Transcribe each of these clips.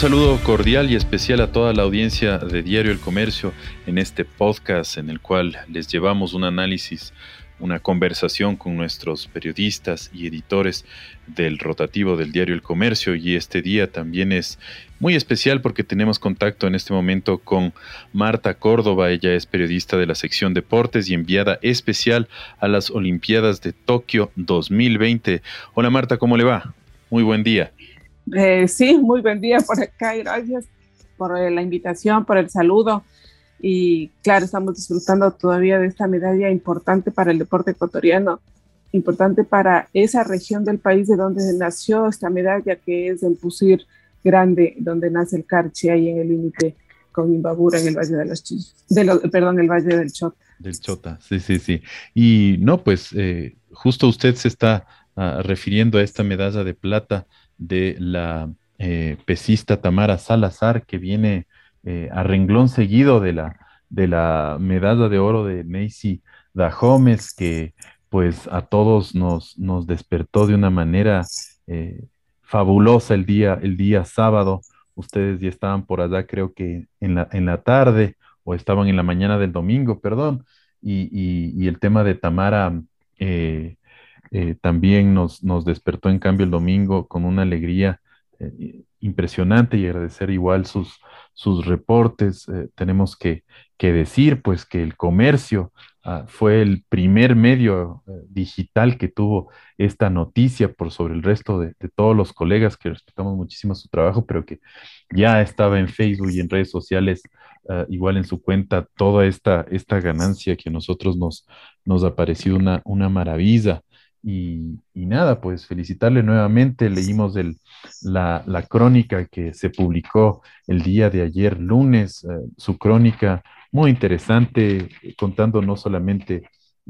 saludo cordial y especial a toda la audiencia de Diario El Comercio en este podcast en el cual les llevamos un análisis, una conversación con nuestros periodistas y editores del rotativo del Diario El Comercio y este día también es muy especial porque tenemos contacto en este momento con Marta Córdoba, ella es periodista de la sección deportes y enviada especial a las Olimpiadas de Tokio 2020. Hola Marta, ¿cómo le va? Muy buen día. Eh, sí, muy buen día por acá y gracias por eh, la invitación, por el saludo. Y claro, estamos disfrutando todavía de esta medalla importante para el deporte ecuatoriano, importante para esa región del país de donde nació esta medalla, que es el Pusir Grande, donde nace el Carchi, ahí en el límite con Imbabura, en el Valle de los perdón, el Valle del Chota. Del Chota, sí, sí, sí. Y no, pues eh, justo usted se está ah, refiriendo a esta medalla de plata de la eh, pesista Tamara Salazar, que viene eh, a renglón seguido de la, de la medalla de oro de Macy Dahomes, que pues a todos nos, nos despertó de una manera eh, fabulosa el día, el día sábado. Ustedes ya estaban por allá, creo que en la, en la tarde, o estaban en la mañana del domingo, perdón, y, el tema de Tamara eh, también nos, nos, despertó en cambio el domingo con una alegría eh, impresionante y agradecer igual sus, sus reportes. Eh, tenemos que, que, decir pues que el comercio ah, fue el primer medio digital que tuvo esta noticia por sobre el resto de, todos los colegas que respetamos muchísimo su trabajo, pero que ya estaba en Facebook y en redes sociales. Ah, igual en su cuenta toda esta, esta ganancia que a nosotros nos, nos ha parecido una, una maravilla. Y, nada, pues felicitarle nuevamente. Leímos el, la, crónica que se publicó el día de ayer, lunes, eh, su crónica muy interesante, contando no solamente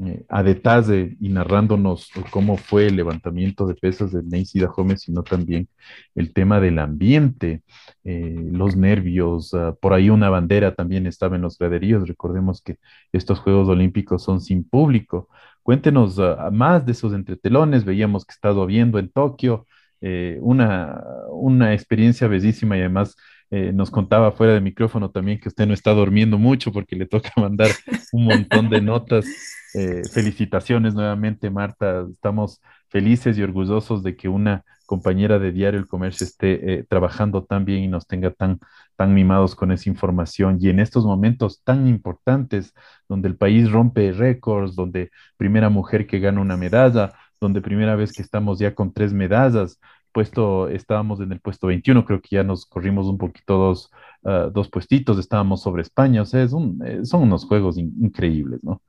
eh, a detalle y narrándonos cómo fue el levantamiento de pesas de Nancy Gómez, sino también el tema del ambiente, eh, los nervios, ah, por ahí una bandera también estaba en los graderíos. Recordemos que estos Juegos Olímpicos son sin público. Cuéntenos ah, más de esos entretelones. Veíamos que está viendo en Tokio, eh, una, una experiencia bellísima y además eh, nos contaba fuera de micrófono también que usted no está durmiendo mucho porque le toca mandar un montón de notas. Eh, felicitaciones nuevamente, Marta. Estamos felices y orgullosos de que una compañera de Diario El Comercio esté trabajando tan bien y nos tenga tan, tan mimados con esa información. Y en estos momentos tan importantes, donde el país rompe récords, donde primera mujer que gana una medalla, donde primera vez que estamos ya con tres medallas, puesto, estábamos en el puesto 21, creo que ya nos corrimos un poquito dos, ah, dos puestitos, estábamos sobre España, o sea, es un, eh, son unos juegos increíbles, ¿no?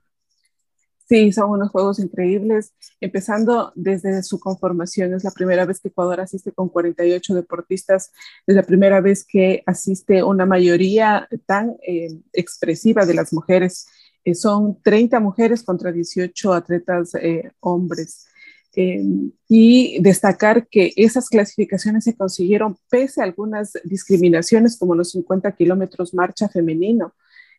Sí, son unos juegos increíbles, empezando desde su conformación. Es la primera vez que Ecuador asiste con 48 deportistas, es la primera vez que asiste una mayoría tan eh, expresiva de las mujeres. Eh, son 30 mujeres contra 18 atletas hombres. Em, y destacar que esas clasificaciones se consiguieron pese a algunas discriminaciones como los 50 kilómetros marcha femenino.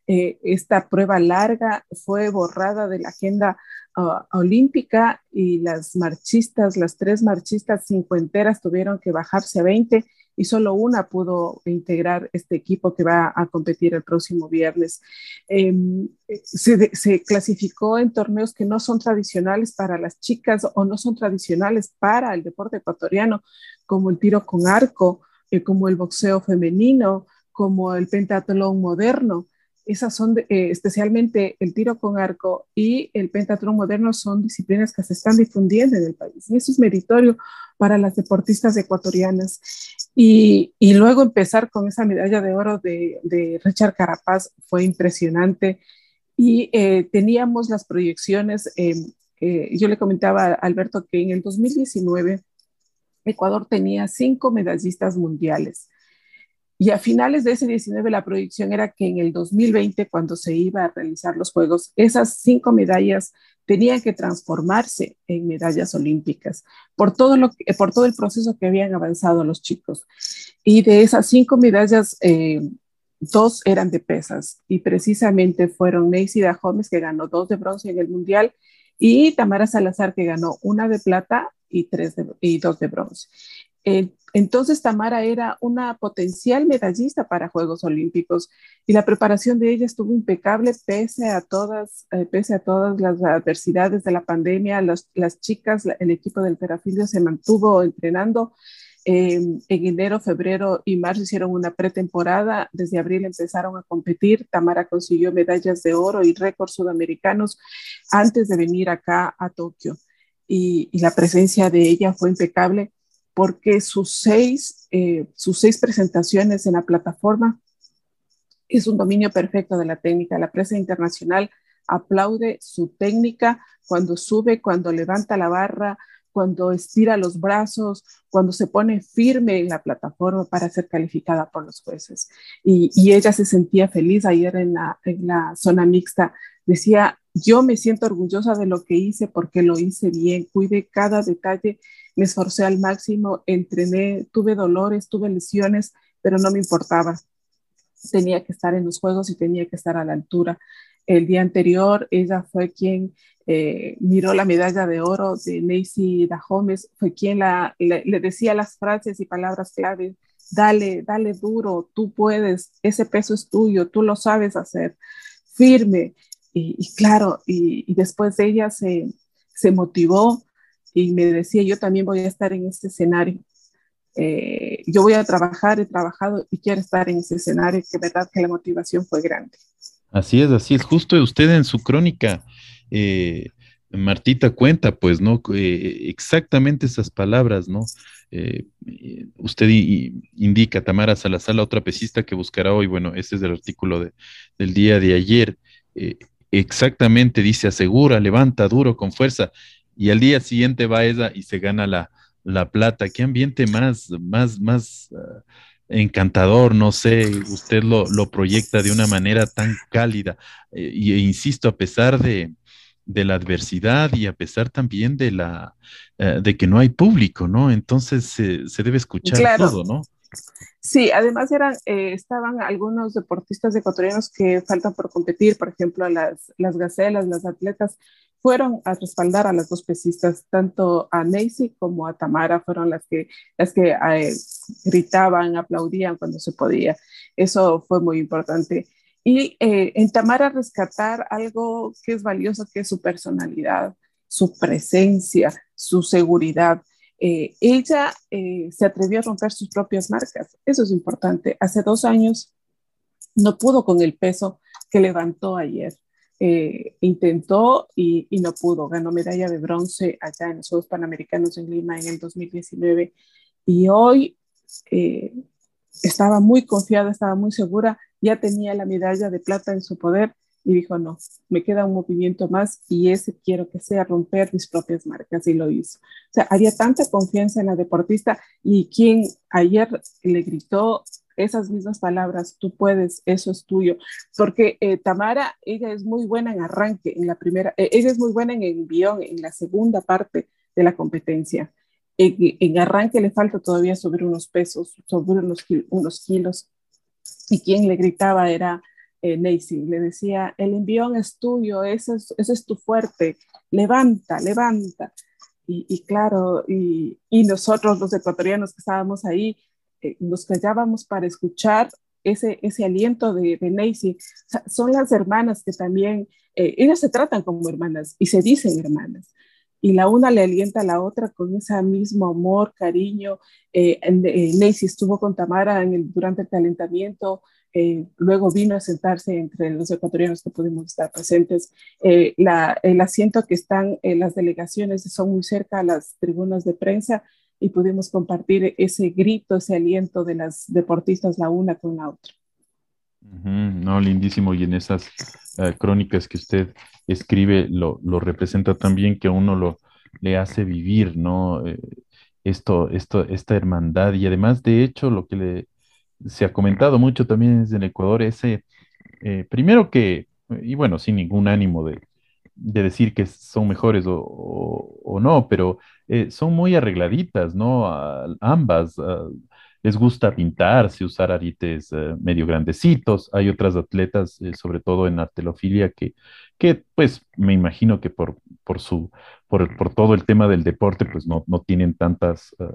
Eh, esta prueba larga fue borrada de la agenda ah, olímpica y las marchistas, las tres marchistas cincuenteras tuvieron que bajarse a 20 y solo una pudo integrar este equipo que va a competir el próximo viernes. Em, se, clasificó en torneos que no son tradicionales para las chicas o no son tradicionales para el deporte ecuatoriano, como el tiro con arco, eh, como el boxeo femenino, como el pentatlón moderno esas son eh, especialmente el tiro con arco y el pentatlón moderno son disciplinas que se están difundiendo en el país y eso es meritorio para las deportistas ecuatorianas. Y, luego empezar con esa medalla de oro de, Richard Carapaz fue impresionante y eh, teníamos las proyecciones, em, yo le comentaba a Alberto que en el 2019 Ecuador tenía cinco medallistas mundiales y a finales de ese 19 la proyección era que en el 2020, cuando se iba a realizar los Juegos, esas cinco medallas tenían que transformarse en medallas olímpicas por todo, lo por todo el proceso que habían avanzado los chicos. Y de esas cinco medallas, eh, dos eran de pesas y precisamente fueron Neisida Gómez, que ganó dos de bronce en el Mundial, y Tamara Salazar, que ganó una de plata y, tres y dos de bronce. Entonces Tamara era una potencial medallista para Juegos Olímpicos y la preparación de ella estuvo impecable pese a todas, eh, pese a todas las adversidades de la pandemia. las chicas, el equipo del Terafilio se mantuvo entrenando. en enero, febrero y marzo hicieron una pretemporada. Desde abril empezaron a competir. Tamara consiguió medallas de oro y récords sudamericanos antes de venir acá a Tokio. y la presencia de ella fue impecable porque sus seis, eh, sus seis presentaciones en la plataforma es un dominio perfecto de la técnica. La prensa internacional aplaude su técnica cuando sube, cuando levanta la barra, cuando estira los brazos, cuando se pone firme en la plataforma para ser calificada por los jueces. Y, ella se sentía feliz ayer en la, en la zona mixta. Decía, yo me siento orgullosa de lo que hice porque lo hice bien, cuide cada detalle me esforcé al máximo, entrené, tuve dolores, tuve lesiones, pero no me importaba. Tenía que estar en los juegos y tenía que estar a la altura. El día anterior, ella fue quien eh, miró la medalla de oro de Macy Dahomes, fue quien le, decía las frases y palabras clave, dale, dale duro, tú puedes, ese peso es tuyo, tú lo sabes hacer, firme. Y, claro, y, y, después de ella se, se motivó, y me decía, yo también voy a estar en este escenario. Eh, yo voy a trabajar, he trabajado y quiero estar en ese escenario, que verdad que la motivación fue grande. Así es, así es. Justo usted en su crónica, eh, Martita cuenta, pues, ¿no? Eh, exactamente esas palabras, ¿no? usted indica, Tamara Salazar, la otra pesista que buscará hoy, bueno, este es el artículo del día de ayer. Exactamente dice, asegura, levanta duro, con fuerza y al día siguiente va ella y se gana la, plata. Qué ambiente más, más, más ah, encantador, no sé, usted lo, proyecta de una manera tan cálida. e insisto, a pesar de, la adversidad y a pesar también de la eh, de que no hay público, ¿no? Entonces se debe escuchar todo, ¿no? Sí, además eran, eh, estaban algunos deportistas ecuatorianos que faltan por competir, por ejemplo, las, las gacelas, las atletas, fueron a respaldar a las dos pesistas, tanto a Nancy como a Tamara, fueron las que, las que eh, gritaban, aplaudían cuando se podía. Eso fue muy importante. Y eh, en Tamara rescatar algo que es valioso, que es su personalidad, su presencia, su seguridad. Eh, ella se atrevió a romper sus propias marcas. Eso es importante. Hace dos años no pudo con el peso que levantó ayer. Eh, intentó y, no pudo. Ganó medalla de bronce allá en los Juegos Panamericanos en Lima en el 2019 y hoy eh, estaba muy confiada, estaba muy segura, ya tenía la medalla de plata en su poder y dijo, no, me queda un movimiento más y ese quiero que sea romper mis propias marcas y lo hizo. O sea, había tanta confianza en la deportista y quien ayer le gritó esas mismas palabras, tú puedes, eso es tuyo, porque eh, Tamara, ella es muy buena en arranque, en la primera, eh, ella es muy buena en envión, en la segunda parte de la competencia. En, arranque le falta todavía sobre unos pesos, sobre unos, unos kilos, y quien le gritaba era eh, le decía, el envión es tuyo, ese es, es tu fuerte, levanta, levanta. Y, claro, y, nosotros los ecuatorianos que estábamos ahí, eh, nos callábamos para escuchar ese, ese aliento de, de son las hermanas que también, eh, ellas se tratan como hermanas y se dicen hermanas. Y la una le alienta a la otra con ese mismo amor, cariño. Eh, eh estuvo con Tamara en el, durante el calentamiento, luego vino a sentarse entre los ecuatorianos que pudimos estar presentes. La, el asiento que están en las delegaciones son muy cerca a las tribunas de prensa y pudimos compartir ese grito, ese aliento de las deportistas la una con la otra. no, lindísimo. Y en esas eh, crónicas que usted escribe, lo, representa también que uno lo le hace vivir, ¿no? Eh, esto, esto, esta hermandad. Y además, de hecho, lo que le, se ha comentado mucho también desde el Ecuador, ese, eh, primero que, y bueno, sin ningún ánimo de, de decir que son mejores o, no, pero eh, son muy arregladitas, ¿no? ambas. Les gusta pintarse, usar arites eh, medio grandecitos. Hay otras atletas, eh, sobre todo en artelofilia, que, que pues me imagino que por, por, su, por, por todo el tema del deporte, pues no, no tienen tantas, eh,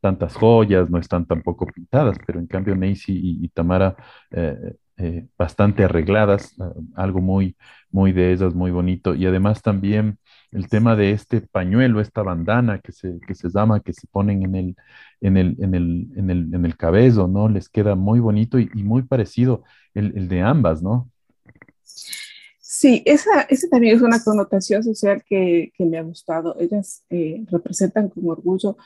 tantas joyas, no están tampoco pintadas, pero en cambio Neisy y, Tamara bastante arregladas, algo muy, muy de esas, muy bonito. Y además también el tema de este pañuelo, esta bandana que se, que se llama, que se ponen en el, en el, en el, en el, en el cabello, ¿no? Les queda muy bonito y, muy parecido el, el, de ambas, ¿no? Sí, esa, esa también es una connotación social que, que me ha gustado. Ellas eh, representan con orgullo,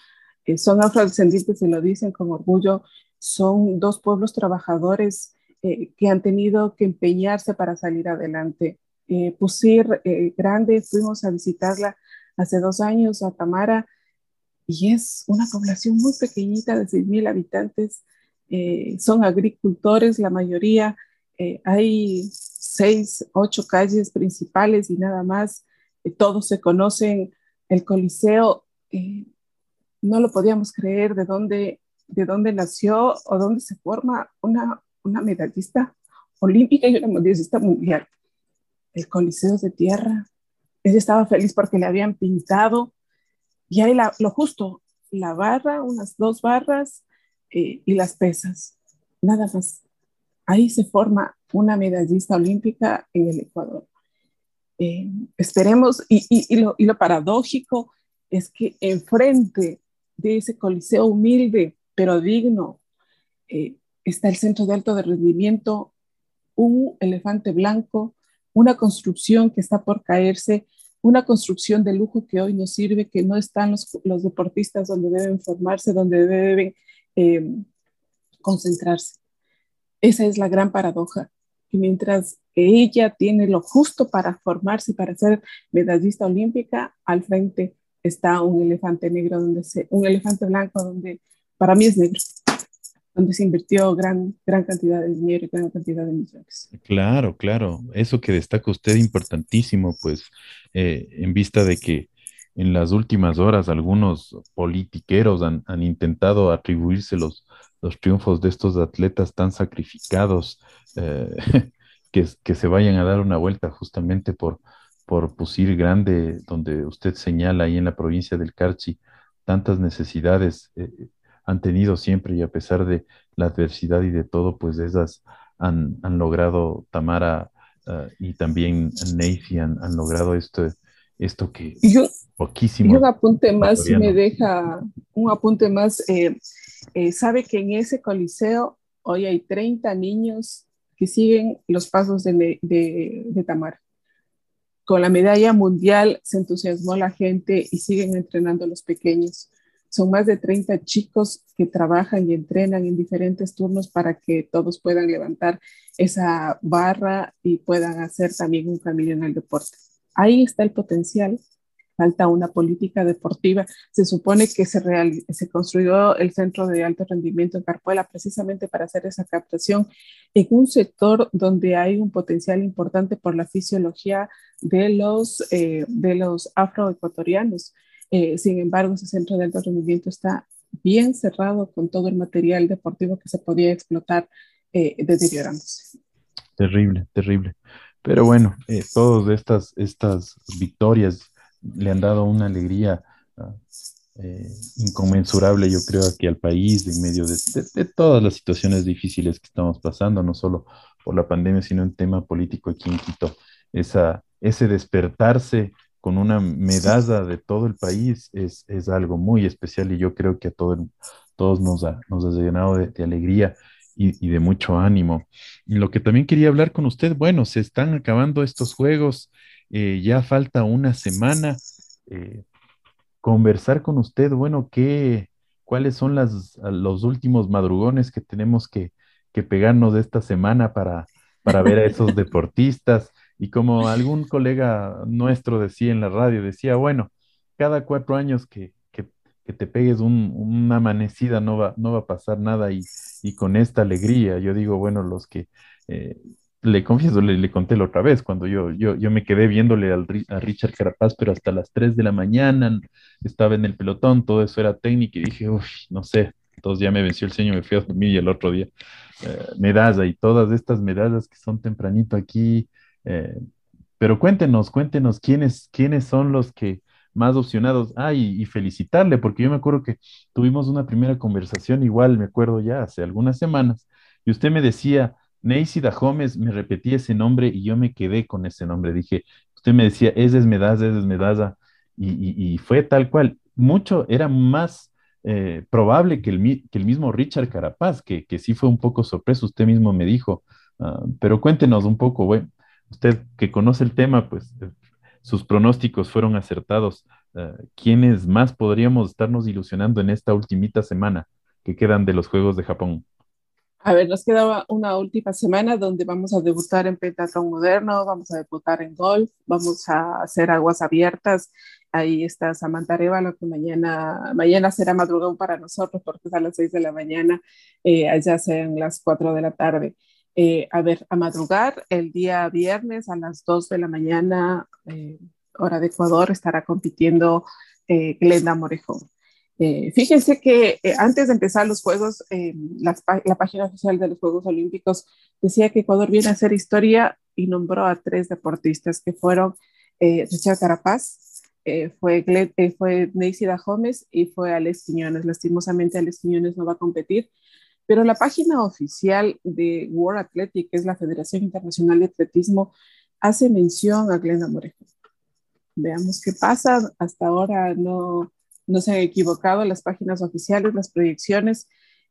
eh, son afrodescendientes y lo dicen con orgullo, son dos pueblos trabajadores eh, que han tenido que empeñarse para salir adelante eh, Pusir eh, Grande, fuimos a visitarla hace dos años a Tamara y es una población muy pequeñita de 6.000 habitantes. Eh, son agricultores la mayoría. Eh, hay seis, ocho calles principales y nada más. todos se conocen. El Coliseo, no lo podíamos creer de dónde, de dónde nació o dónde se forma una, una medallista olímpica y una medallista mundial el Coliseo de Tierra. Él estaba feliz porque le habían pintado y ahí lo justo, la barra, unas dos barras eh, y las pesas, nada más. Ahí se forma una medallista olímpica en el Ecuador. Eh, esperemos, y, lo, paradójico es que enfrente de ese coliseo humilde pero digno eh, está el centro de alto de rendimiento, un elefante blanco una construcción que está por caerse, una construcción de lujo que hoy nos sirve, que no están los, los deportistas donde deben formarse, donde deben eh, concentrarse. Esa es la gran paradoja, que mientras ella tiene lo justo para formarse para ser medallista olímpica, al frente está un elefante negro, donde un elefante blanco, donde para mí es negro donde se invirtió gran, gran cantidad de dinero y gran cantidad de millones. Claro, claro. Eso que destaca usted importantísimo, pues, eh, en vista de que en las últimas horas algunos politiqueros han, intentado atribuirse los, los, triunfos de estos atletas tan sacrificados, eh, que, que, se vayan a dar una vuelta justamente por, por Pusir Grande, donde usted señala ahí en la provincia del Carchi tantas necesidades. Eh, han tenido siempre y a pesar de la adversidad y de todo, pues esas han, han logrado, Tamara uh, y también Neifi han, han, logrado esto, esto que yo, poquísimo. Y un apunte más me deja, un apunte más, eh, eh, sabe que en ese coliseo hoy hay 30 niños que siguen los pasos de, de, de Tamara. Con la medalla mundial se entusiasmó la gente y siguen entrenando a los pequeños. Son más de 30 chicos que trabajan y entrenan en diferentes turnos para que todos puedan levantar esa barra y puedan hacer también un camino en el deporte. Ahí está el potencial. Falta una política deportiva. Se supone que se, construyó el centro de alto rendimiento en Carpuela precisamente para hacer esa captación en un sector donde hay un potencial importante por la fisiología de los, eh, de los afroecuatorianos. Eh, sin embargo, ese centro de alto rendimiento está bien cerrado con todo el material deportivo que se podía explotar eh, deteriorándose. Terrible, terrible. Pero bueno, eh, todas estas, estas victorias le han dado una alegría ah, eh, inconmensurable, yo creo, aquí al país, en medio de, de, todas las situaciones difíciles que estamos pasando, no solo por la pandemia, sino en tema político aquí en Quito. Esa, ese despertarse con una medalla de todo el país es, es, algo muy especial y yo creo que a todo todos nos ha, nos ha llenado de, de alegría y, y, de mucho ánimo. Y lo que también quería hablar con usted, bueno, se están acabando estos juegos, eh, ya falta una semana. Eh, conversar con usted, bueno, ¿qué, ¿cuáles son las, los últimos madrugones que tenemos que, que pegarnos esta semana para, para ver a esos deportistas? Y como algún colega nuestro decía en la radio, decía, bueno, cada cuatro años que, que, que te pegues un, una amanecida no va, no va a pasar nada y, y, con esta alegría, yo digo, bueno, los que, eh, le confieso, le, le, conté la otra vez, cuando yo, yo, yo me quedé viéndole al, a Richard Carapaz, pero hasta las 3 de la mañana estaba en el pelotón, todo eso era técnico y dije, uff, no sé, entonces ya me venció el sueño, me fui a dormir y el otro día eh, medalla y todas estas medallas que son tempranito aquí. Eh, pero cuéntenos, cuéntenos quiénes, quiénes son los que más opcionados. Ah, y, felicitarle, porque yo me acuerdo que tuvimos una primera conversación, igual me acuerdo ya hace algunas semanas, y usted me decía, Neisy Dahomes, me repetía ese nombre y yo me quedé con ese nombre. Dije, usted me decía, es Medalla, ese es Medalla, y, y, fue tal cual. Mucho, era más eh, probable que el, que el mismo Richard Carapaz, que, que sí fue un poco sorpreso, usted mismo me dijo. Ah, pero cuéntenos un poco, bueno, usted que conoce el tema, pues eh, sus pronósticos fueron acertados. Uh, ¿Quiénes más podríamos estarnos ilusionando en esta ultimita semana que quedan de los Juegos de Japón? A ver, nos queda una última semana donde vamos a debutar en pentatlón moderno, vamos a debutar en golf, vamos a hacer aguas abiertas. Ahí está Samantha lo que mañana, mañana será madrugón para nosotros porque es a las 6 de la mañana, eh, allá sean las 4 de la tarde. Eh, a ver, a madrugar el día viernes a las 2 de la mañana, eh, hora de Ecuador, estará compitiendo eh, Glenda Morejón. fíjense que antes de empezar los Juegos, la, página oficial de los Juegos Olímpicos decía que Ecuador viene a hacer historia y nombró a tres deportistas que fueron Richard Carapaz, fue, Gled, fue Neisida y fue Alex Quiñones. Lastimosamente, Alex Quiñones no va a competir pero la página oficial de World Athletic, que es la Federación Internacional de Atletismo, hace mención a Glenda Morejo. Veamos qué pasa. Hasta ahora no, no se han equivocado las páginas oficiales, las proyecciones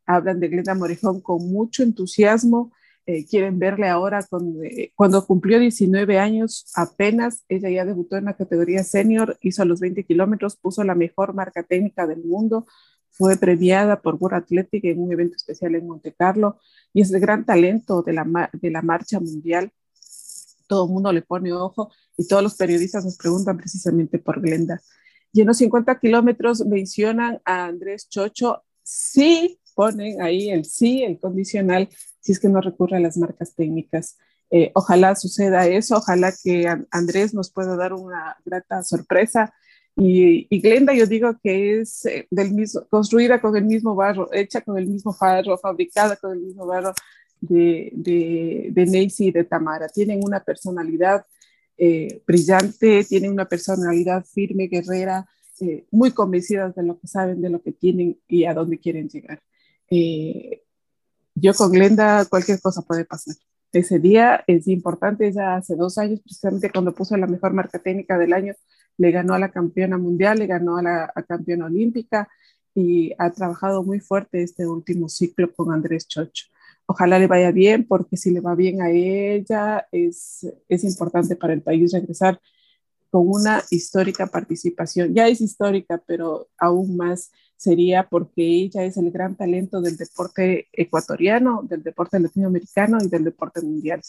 hablan de Glenda Morejón con mucho entusiasmo. Eh, quieren verle ahora eh, cuando cumplió 19 años, apenas ella ya debutó en la categoría senior, hizo los 20 kilómetros, puso la mejor marca técnica del mundo, fue premiada por World Athletic en un evento especial en Monte Carlo y es el gran talento de la, de la marcha mundial. Todo el mundo le pone ojo y todos los periodistas nos preguntan precisamente por Glenda. Y en los 50 kilómetros mencionan a Andrés Chocho, sí ponen ahí el sí, el condicional, si es que no recurre a las marcas técnicas. Eh, ojalá suceda eso, ojalá que Andrés nos pueda dar una grata sorpresa y, Glenda yo digo que es eh, del mismo, construida con el mismo barro, hecha con el mismo barro, fabricada con el mismo barro de, de, de y de Tamara. Tienen una personalidad eh, brillante, tienen una personalidad firme, guerrera, eh, muy convencidas de lo que saben, de lo que tienen y a dónde quieren llegar. yo con Glenda cualquier cosa puede pasar. Ese día es importante, ya hace dos años, precisamente cuando puso la mejor marca técnica del año, le ganó a la campeona mundial, le ganó a la campeona olímpica y ha trabajado muy fuerte este último ciclo con Andrés Chocho. Ojalá le vaya bien, porque si le va bien a ella, es, es importante para el país regresar con una histórica participación. Ya es histórica, pero aún más sería porque ella es el gran talento del deporte ecuatoriano, del deporte latinoamericano y del deporte mundial.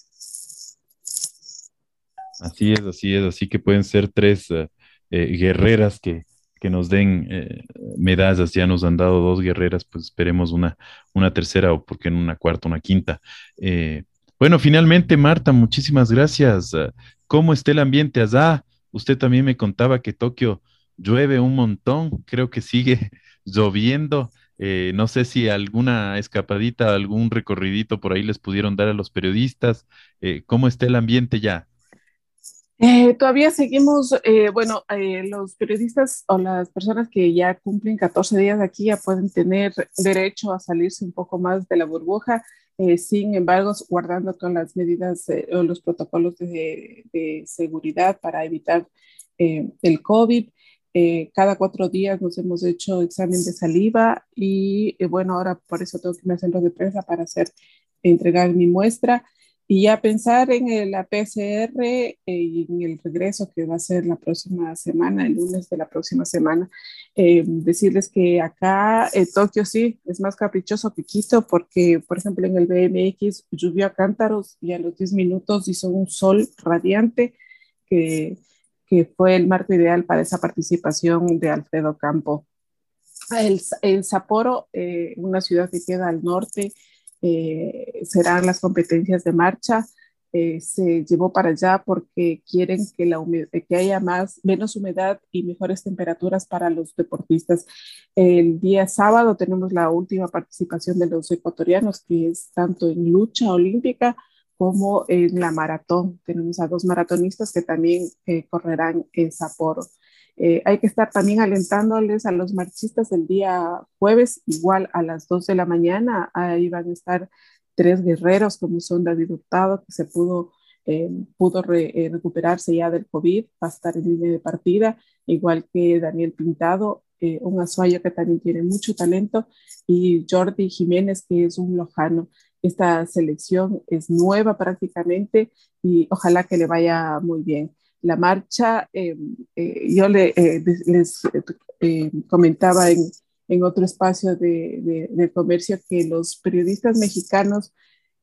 Así es, así es, así que pueden ser tres uh, eh, guerreras que, que, nos den eh, medallas, ya nos han dado dos guerreras, pues esperemos una, una tercera o porque en una cuarta, una quinta. Eh, bueno, finalmente, Marta, muchísimas gracias. ¿Cómo está el ambiente allá? Usted también me contaba que Tokio llueve un montón, creo que sigue lloviendo. no sé si alguna escapadita, algún recorridito por ahí les pudieron dar a los periodistas. ¿Cómo está el ambiente ya? Eh, todavía seguimos, eh, bueno, eh, los periodistas o las personas que ya cumplen 14 días aquí ya pueden tener derecho a salirse un poco más de la burbuja, sin embargo, guardando con las medidas o los protocolos de, de, seguridad para evitar el COVID. cada cuatro días nos hemos hecho examen de saliva y bueno, ahora por eso tengo que ir al centro de prensa para hacer, entregar mi muestra. Y ya pensar en la PCR eh, y en el regreso que va a ser la próxima semana, el lunes de la próxima semana, eh, decirles que acá en Tokio sí es más caprichoso que Quito porque, por ejemplo, en el BMX llovió a cántaros y a los 10 minutos hizo un sol radiante que, que fue el marco ideal para esa participación de Alfredo Campo. El, el Sapporo, eh, una ciudad que queda al norte, eh, serán las competencias de marcha. eh, se llevó para allá porque quieren que, la que haya más, menos humedad y mejores temperaturas para los deportistas. El día sábado tenemos la última participación de los ecuatorianos, que es tanto en lucha olímpica como en la maratón. Tenemos a dos maratonistas que también eh, correrán en Sapporo. Eh, hay que estar también alentándoles a los marchistas el día jueves, igual a las 2 de la mañana. Ahí van a estar tres guerreros como son David Hurtado, que se pudo, eh, pudo eh, recuperarse ya del COVID, va a estar en línea de partida, igual que Daniel Pintado, un azuayo que también tiene mucho talento, y Jordi Jiménez, que es un lojano. Esta selección es nueva prácticamente y ojalá que le vaya muy bien. La marcha, yo le, les comentaba en, en otro espacio de, de, comercio que los periodistas mexicanos,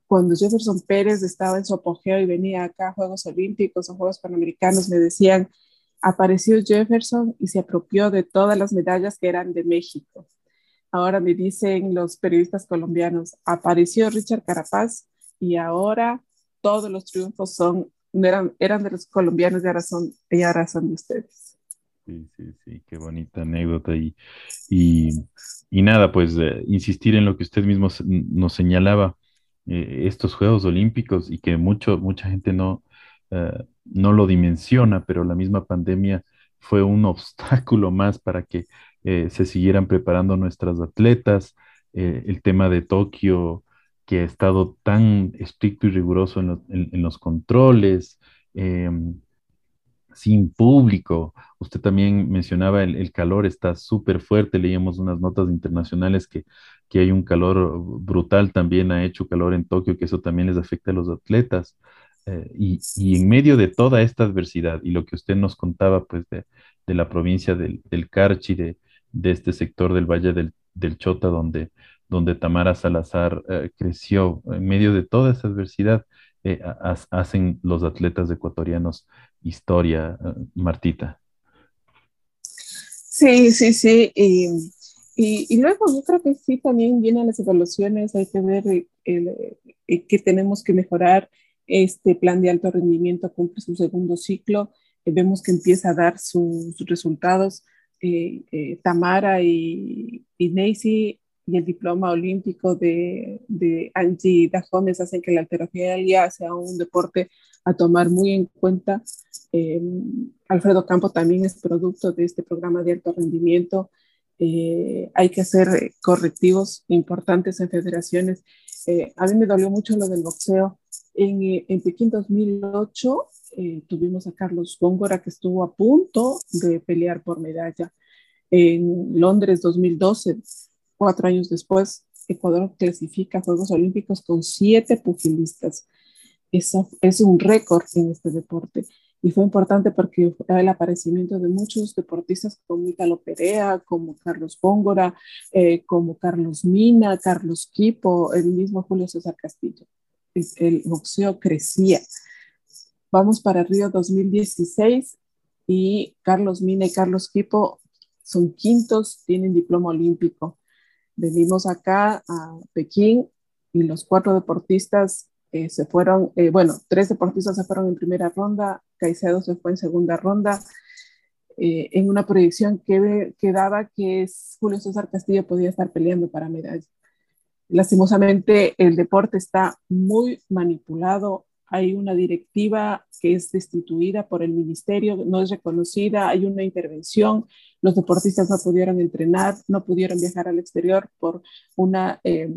cuando Jefferson Pérez estaba en su apogeo y venía acá a Juegos Olímpicos o Juegos Panamericanos, me decían, apareció Jefferson y se apropió de todas las medallas que eran de México. Ahora me dicen los periodistas colombianos, apareció Richard Carapaz y ahora todos los triunfos son, eran, eran de los colombianos y ahora son, y ahora son de ustedes. Sí, sí, sí, qué bonita anécdota. Y, y, y nada, pues eh, insistir en lo que usted mismo nos señalaba, eh, estos Juegos Olímpicos y que mucho, mucha gente no, eh, no lo dimensiona, pero la misma pandemia fue un obstáculo más para que se siguieran preparando nuestras atletas. el tema de Tokio, que ha estado tan estricto y riguroso en, los controles. Em, sin público. Usted también mencionaba el, calor, está súper fuerte. Leíamos unas notas internacionales que, que, hay un calor brutal, también ha hecho calor en Tokio, que eso también les afecta a los atletas. Eh, y, y, en medio de toda esta adversidad y lo que usted nos contaba, pues, de, de la provincia del, del Carchi, de, de, este sector del Valle del, del Chota, donde, donde Tamara Salazar eh, creció, en medio de toda esa adversidad, eh, hacen los atletas ecuatorianos historia, eh, Martita. Sí, sí, sí. Y, y, luego yo creo que sí, también vienen las evaluaciones, hay que ver el, que tenemos que mejorar. Este plan de alto rendimiento cumple su segundo ciclo, eh, vemos que empieza a dar sus resultados. Tamara y, y Nancy y el diploma olímpico de, de Angie Dajones hacen que la alterofilia sea un deporte a tomar muy en cuenta. Eh, Alfredo Campo también es producto de este programa de alto rendimiento. Eh, hay que hacer correctivos importantes en federaciones. Eh, a mí me dolió mucho lo del boxeo. En, en Pekín 2008 tuvimos a Carlos Góngora que estuvo a punto de pelear por medalla. En Londres 2012 Cuatro años después, Ecuador clasifica a Juegos Olímpicos con siete pugilistas. Eso es un récord en este deporte. Y fue importante porque fue el aparecimiento de muchos deportistas como Italo Perea, como Carlos Póngora, eh, como Carlos Mina, Carlos Quipo, el mismo Julio César Castillo. El boxeo crecía. Vamos para Río 2016 y Carlos Mina y Carlos Quipo son quintos, tienen diploma olímpico. Venimos acá a Pekín y los cuatro deportistas eh, se fueron, eh, bueno, tres deportistas se fueron en primera ronda, Caicedo se fue en segunda ronda, eh, en una proyección que, que daba que Julio César Castillo podía estar peleando para medalla. Lastimosamente, el deporte está muy manipulado. Hay una directiva que es destituida por el ministerio, no es reconocida, hay una intervención los deportistas no pudieron entrenar, no pudieron viajar al exterior por una eh,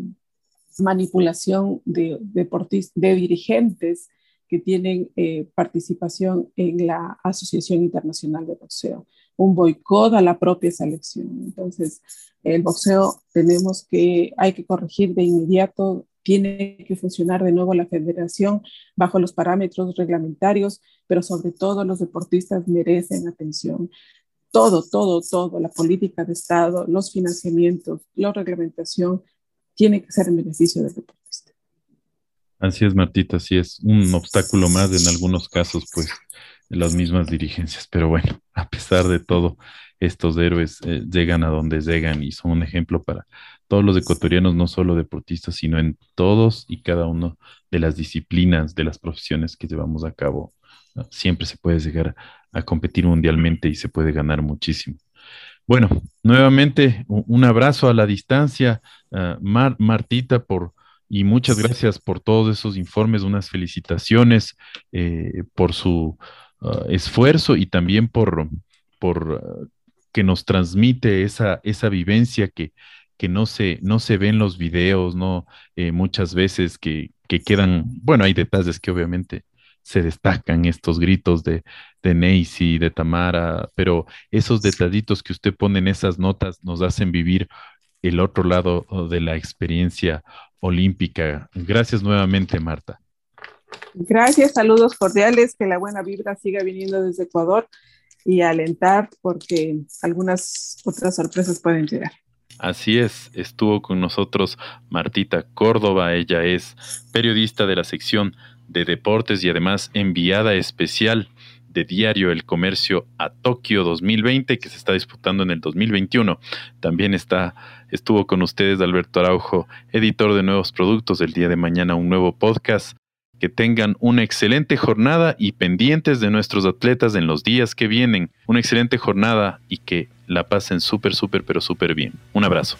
manipulación de, de dirigentes que tienen eh, participación en la Asociación Internacional de Boxeo, un boicot a la propia selección. Entonces, el boxeo tenemos que, hay que corregir de inmediato, tiene que funcionar de nuevo la federación bajo los parámetros reglamentarios, pero sobre todo los deportistas merecen atención todo, todo, todo, la política de Estado, los financiamientos, la reglamentación, tiene que ser en beneficio del deportista. Así es, Martita, así es un obstáculo más en algunos casos, pues, de las mismas dirigencias. Pero bueno, a pesar de todo, estos héroes eh, llegan a donde llegan y son un ejemplo para todos los ecuatorianos, no solo deportistas, sino en todos y cada uno de las disciplinas, de las profesiones que llevamos a cabo. Siempre se puede llegar a competir mundialmente y se puede ganar muchísimo. Bueno, nuevamente un abrazo a la distancia, uh, Martita, por, y muchas gracias por todos esos informes, unas felicitaciones eh, por su uh, esfuerzo y también por, por uh, que nos transmite esa, esa vivencia que, que no, se, no se ve en los videos, ¿no? Eh, muchas veces que, que quedan, bueno, hay detalles que obviamente se destacan estos gritos de, de Neisy, de Tamara, pero esos detallitos que usted pone en esas notas nos hacen vivir el otro lado oh, de la experiencia olímpica. Gracias nuevamente, Marta. Gracias, saludos cordiales, que la buena vibra siga viniendo desde Ecuador y alentar porque algunas otras sorpresas pueden llegar. Así es, estuvo con nosotros Martita Córdoba, ella es periodista de la sección de Deportes y además enviada especial de Diario El Comercio a Tokio 2020 que se está disputando en el 2021. También está estuvo con ustedes Alberto Araujo, editor de nuevos productos. El día de mañana un nuevo podcast. Que tengan una excelente jornada y pendientes de nuestros atletas en los días que vienen. Una excelente jornada y que la pasen súper, súper, pero súper bien. Un abrazo.